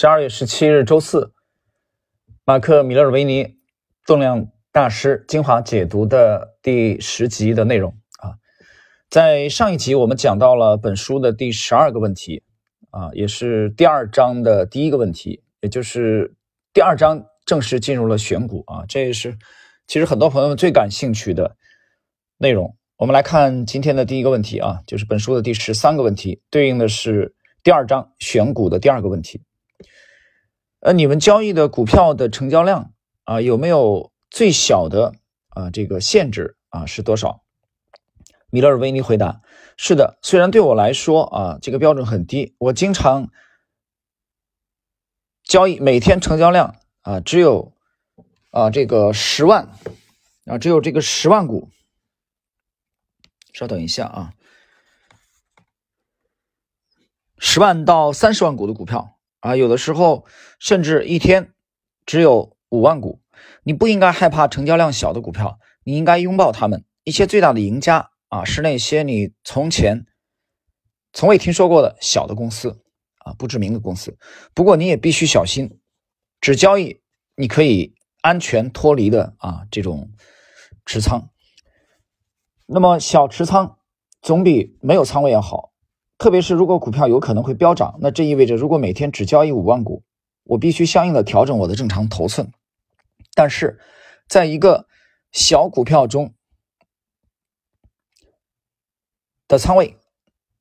十二月十七日周四，马克·米勒尔维尼重量大师精华解读的第十集的内容啊，在上一集我们讲到了本书的第十二个问题啊，也是第二章的第一个问题，也就是第二章正式进入了选股啊，这也是其实很多朋友们最感兴趣的内容。我们来看今天的第一个问题啊，就是本书的第十三个问题，对应的是第二章选股的第二个问题。呃，你们交易的股票的成交量啊，有没有最小的啊这个限制啊是多少？米勒尔维尼回答：是的，虽然对我来说啊这个标准很低，我经常交易每天成交量啊只有啊这个十万啊只有这个十万股。稍等一下啊，十万到三十万股的股票啊，有的时候甚至一天只有五万股。你不应该害怕成交量小的股票，你应该拥抱他们。一些最大的赢家啊，是那些你从前从未听说过的小的公司啊，不知名的公司。不过你也必须小心，只交易你可以安全脱离的啊这种持仓。那么小持仓总比没有仓位要好，特别是如果股票有可能会飙涨，那这意味着如果每天只交易五万股，我必须相应的调整我的正常头寸。但是，在一个小股票中的仓位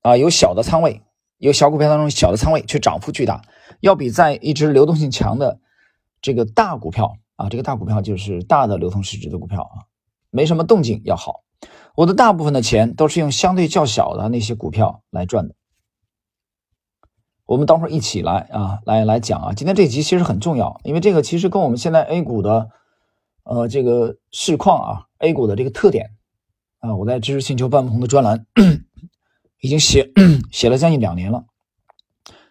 啊，有小的仓位，有小股票当中小的仓位却涨幅巨大，要比在一只流动性强的这个大股票啊，这个大股票就是大的流通市值的股票啊，没什么动静要好。我的大部分的钱都是用相对较小的那些股票来赚的。我们等会儿一起来啊，来来讲啊。今天这集其实很重要，因为这个其实跟我们现在 A 股的呃这个市况啊，A 股的这个特点啊，我在知识星球半不同的专栏已经写写了将近两年了。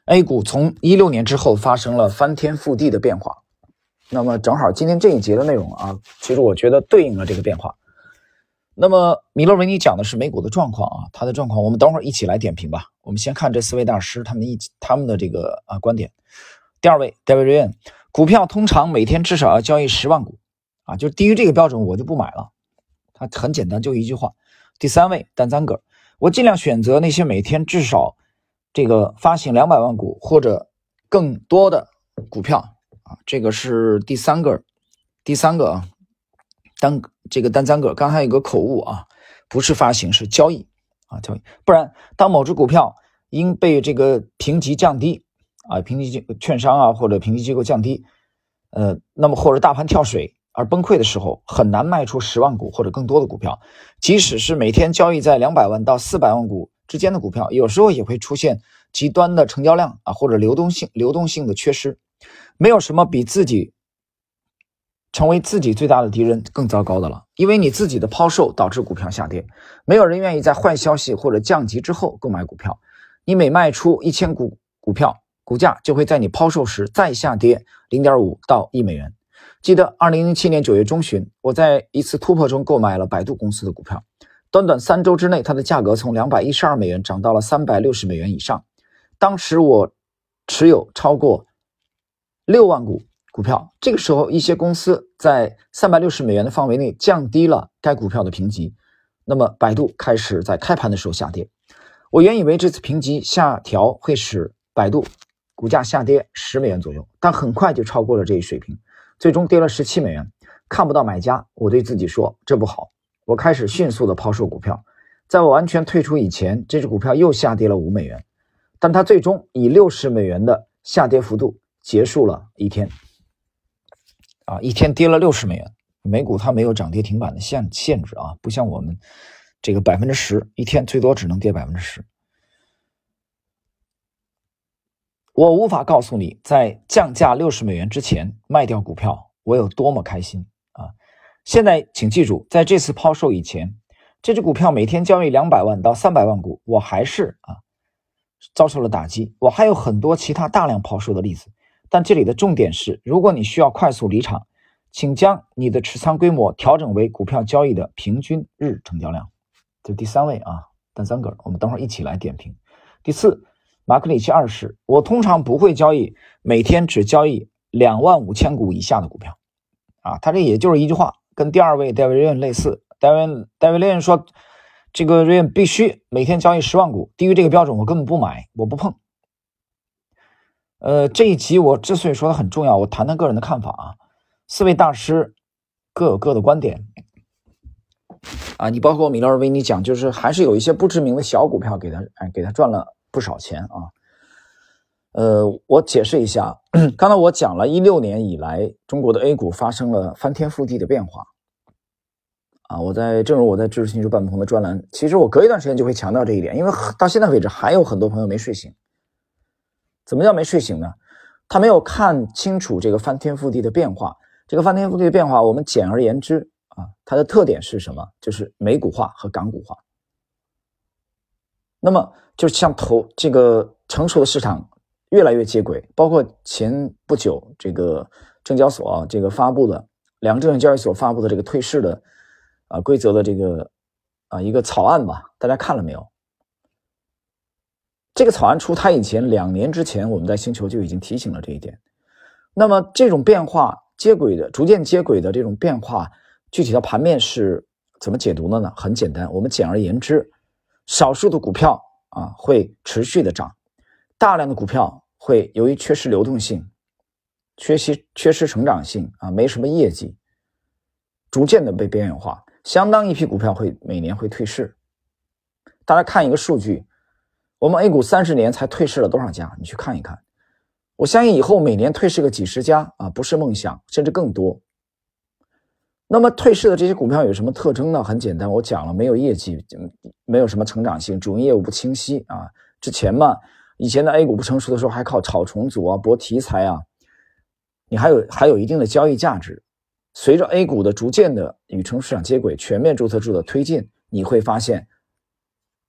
A 股从一六年之后发生了翻天覆地的变化，那么正好今天这一节的内容啊，其实我觉得对应了这个变化。那么米勒维尼讲的是美股的状况啊，他的状况我们等会儿一起来点评吧。我们先看这四位大师他们一他们的这个啊观点。第二位 David Ryan，股票通常每天至少要交易十万股啊，就低于这个标准我就不买了。他很简单，就一句话。第三位 Dan Zanger，我尽量选择那些每天至少这个发行两百万股或者更多的股票啊，这个是第三个，第三个啊。单这个单三个，刚才有个口误啊，不是发行是交易啊交易，不然当某只股票因被这个评级降低啊，评级券商啊或者评级机构降低，呃，那么或者大盘跳水而崩溃的时候，很难卖出十万股或者更多的股票，即使是每天交易在两百万到四百万股之间的股票，有时候也会出现极端的成交量啊或者流动性流动性的缺失，没有什么比自己。成为自己最大的敌人更糟糕的了，因为你自己的抛售导致股票下跌，没有人愿意在坏消息或者降级之后购买股票。你每卖出一千股股票，股价就会在你抛售时再下跌零点五到一美元。记得二零零七年九月中旬，我在一次突破中购买了百度公司的股票，短短三周之内，它的价格从两百一十二美元涨到了三百六十美元以上。当时我持有超过六万股。股票这个时候，一些公司在三百六十美元的范围内降低了该股票的评级，那么百度开始在开盘的时候下跌。我原以为这次评级下调会使百度股价下跌十美元左右，但很快就超过了这一水平，最终跌了十七美元，看不到买家。我对自己说这不好，我开始迅速的抛售股票。在我完全退出以前，这只股票又下跌了五美元，但它最终以六十美元的下跌幅度结束了一天。啊，一天跌了六十美元，美股它没有涨跌停板的限限制啊，不像我们这个百分之十，一天最多只能跌百分之十。我无法告诉你，在降价六十美元之前卖掉股票，我有多么开心啊！现在请记住，在这次抛售以前，这只股票每天交易两百万到三百万股，我还是啊遭受了打击。我还有很多其他大量抛售的例子。但这里的重点是，如果你需要快速离场，请将你的持仓规模调整为股票交易的平均日成交量。这第三位啊，单三个，我们等会儿一起来点评。第四马克里奇二世，我通常不会交易，每天只交易两万五千股以下的股票。啊，他这也就是一句话，跟第二位戴维瑞恩类似。戴维戴维瑞恩说，这个瑞恩必须每天交易十万股，低于这个标准我根本不买，我不碰。呃，这一集我之所以说它很重要，我谈谈个人的看法啊。四位大师各有各的观点啊，你包括米勒尔维尼讲，就是还是有一些不知名的小股票给他哎给他赚了不少钱啊。呃，我解释一下，刚才我讲了一六年以来中国的 A 股发生了翻天覆地的变化啊。我在正如我在知识星球半不同的专栏，其实我隔一段时间就会强调这一点，因为到现在为止还有很多朋友没睡醒。怎么叫没睡醒呢？他没有看清楚这个翻天覆地的变化。这个翻天覆地的变化，我们简而言之啊，它的特点是什么？就是美股化和港股化。那么，就像投这个成熟的市场越来越接轨，包括前不久这个证交所啊，这个发布的两个证券交易所发布的这个退市的啊规则的这个啊一个草案吧，大家看了没有？这个草案出台以前，两年之前，我们在星球就已经提醒了这一点。那么，这种变化接轨的、逐渐接轨的这种变化，具体的盘面是怎么解读的呢？很简单，我们简而言之，少数的股票啊会持续的涨，大量的股票会由于缺失流动性、缺失缺失成长性啊，没什么业绩，逐渐的被边缘化。相当一批股票会每年会退市。大家看一个数据。我们 A 股三十年才退市了多少家？你去看一看。我相信以后每年退市个几十家啊，不是梦想，甚至更多。那么退市的这些股票有什么特征呢？很简单，我讲了，没有业绩，没有什么成长性，主营业务不清晰啊。之前嘛，以前的 A 股不成熟的时候，还靠炒重组啊、博题材啊，你还有还有一定的交易价值。随着 A 股的逐渐的与成熟市场接轨，全面注册制的推进，你会发现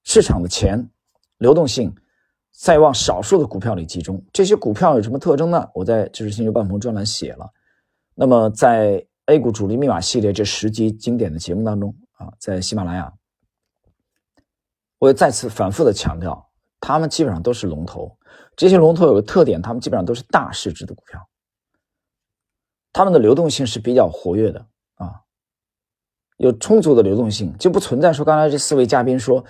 市场的钱。流动性在往少数的股票里集中，这些股票有什么特征呢？我在知识星球半鹏专栏写了。那么在 A 股主力密码系列这十集经典的节目当中啊，在喜马拉雅，我也再次反复的强调，他们基本上都是龙头。这些龙头有个特点，他们基本上都是大市值的股票，他们的流动性是比较活跃的啊，有充足的流动性，就不存在说刚才这四位嘉宾说。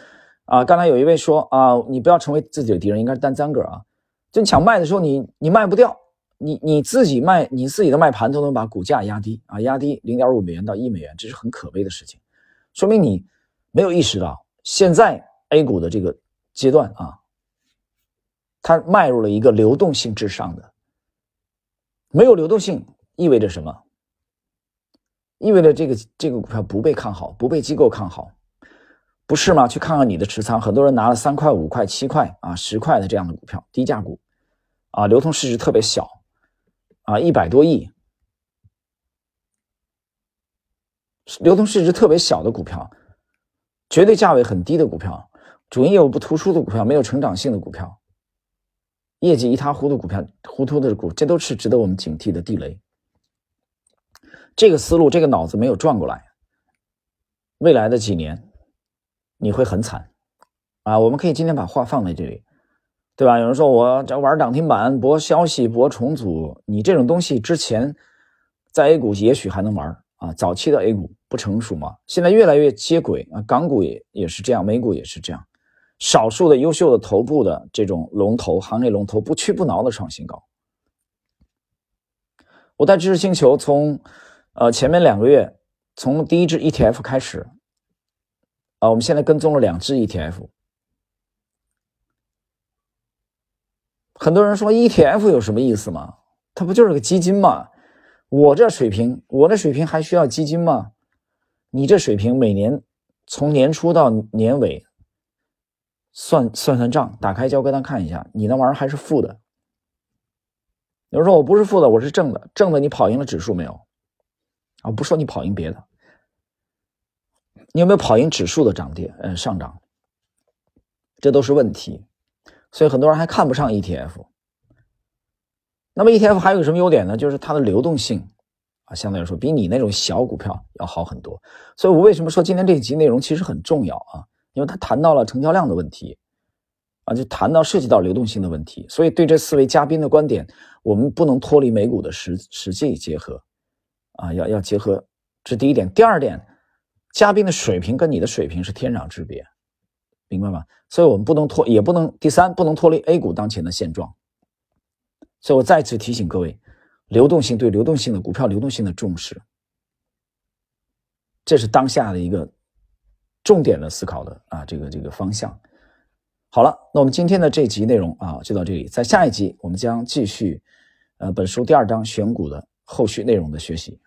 啊，刚才有一位说啊，你不要成为自己的敌人，应该是单三个啊。就你抢卖的时候，你你卖不掉，你你自己卖，你自己的卖盘都能把股价压低啊，压低零点五美元到一美元，这是很可悲的事情，说明你没有意识到现在 A 股的这个阶段啊，它迈入了一个流动性至上的，没有流动性意味着什么？意味着这个这个股票不被看好，不被机构看好。不是吗？去看看你的持仓，很多人拿了三块、五块、七块啊、十块的这样的股票，低价股，啊，流通市值特别小，啊，一百多亿，流通市值特别小的股票，绝对价位很低的股票，主营业务不突出的股票，没有成长性的股票，业绩一塌糊涂股票，糊涂的股，这都是值得我们警惕的地雷。这个思路，这个脑子没有转过来，未来的几年。你会很惨，啊！我们可以今天把话放在这里，对吧？有人说我这玩涨停板、博消息、博重组，你这种东西之前在 A 股也许还能玩啊。早期的 A 股不成熟嘛，现在越来越接轨啊。港股也也是这样，美股也是这样，少数的优秀的头部的这种龙头、行业龙头不屈不挠的创新高。我在知识星球从呃前面两个月，从第一支 ETF 开始。啊，我们现在跟踪了两只 ETF。很多人说 ETF 有什么意思吗？它不就是个基金吗？我这水平，我的水平还需要基金吗？你这水平每年从年初到年尾算算算账，打开交割单看一下，你那玩意儿还是负的。有人说我不是负的，我是正的，正的你跑赢了指数没有？啊，不说你跑赢别的。你有没有跑赢指数的涨跌？嗯，上涨，这都是问题，所以很多人还看不上 ETF。那么 ETF 还有什么优点呢？就是它的流动性啊，相对来说比你那种小股票要好很多。所以我为什么说今天这一集内容其实很重要啊？因为它谈到了成交量的问题啊。啊，就谈到涉及到流动性的问题，所以对这四位嘉宾的观点，我们不能脱离美股的实实际结合，啊，要要结合，这第一点。第二点，嘉宾的水平跟你的水平是天壤之别，明白吗？所以我们不能脱，也不能第三，不能脱离 A 股当前的现状。所以我再次提醒各位，流动性对流动性的股票流动性的重视，这是当下的一个重点的思考的啊，这个这个方向。好了，那我们今天的这集内容啊就到这里，在下一集我们将继续，呃，本书第二章选股的后续内容的学习。